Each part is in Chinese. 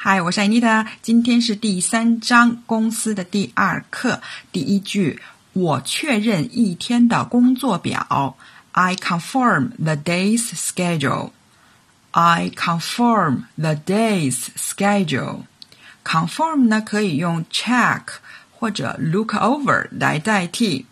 嗨，我是安妮塔。今天是第三章公司的第二课。第一句，我确认一天的工作表。I confirm the day's schedule. I confirm the day's schedule. Confirm 呢可以用 check 或者 look over 来代替。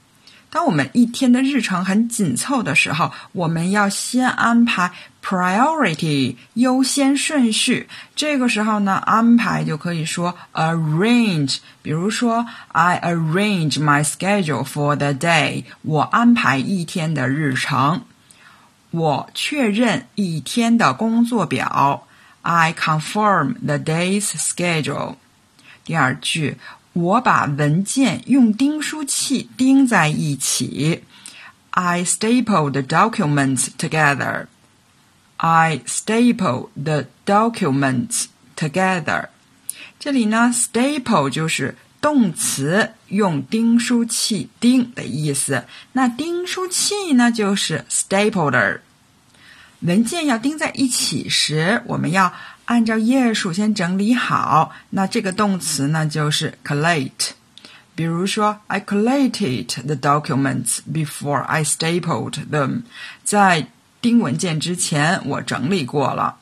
当我们一天的日程很紧凑的时候，我们要先安排 priority 优先顺序。这个时候呢，安排就可以说 arrange。比如说，I arrange my schedule for the day。我安排一天的日程。我确认一天的工作表。I confirm the day's schedule。第二句。我把文件用订书器钉在一起。I staple the documents together. I staple the documents together. 这里呢，staple 就是动词，用订书器钉的意思。那订书器呢，就是 stapler。文件要钉在一起时，我们要。按照页数先整理好，那这个动词呢就是 collate。比如说，I collated the documents before I stapled them。在钉文件之前，我整理过了。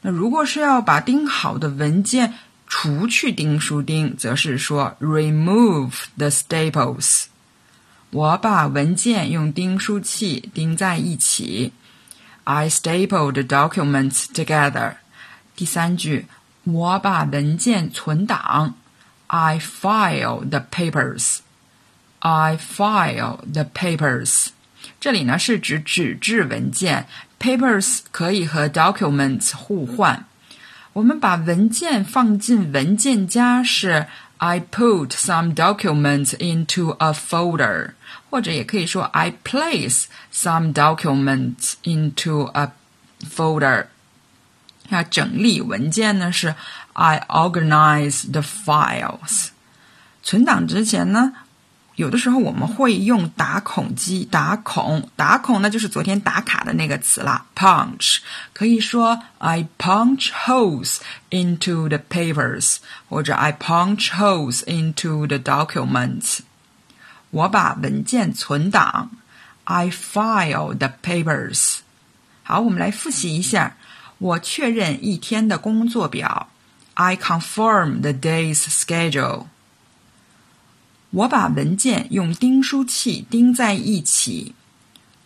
那如果是要把钉好的文件除去钉书钉，则是说 remove the staples。我把文件用钉书器钉在一起。I stapled documents together。第三句，我把文件存档。I file the papers. I file the papers. 这里呢是指纸质文件，papers 可以和 documents 互换。我们把文件放进文件夹是 I put some documents into a folder，或者也可以说 I place some documents into a folder。要整理文件呢，是 I organize the files。存档之前呢，有的时候我们会用打孔机打孔，打孔呢就是昨天打卡的那个词啦，punch。可以说 I punch holes into the papers，或者 I punch holes into the documents。我把文件存档，I file the papers。好，我们来复习一下。我确认一天的工作表。I confirm the day's schedule。我把文件用钉书器钉在一起。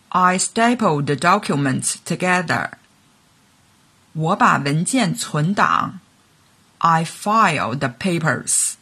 I staple the documents together。我把文件存档。I file the papers。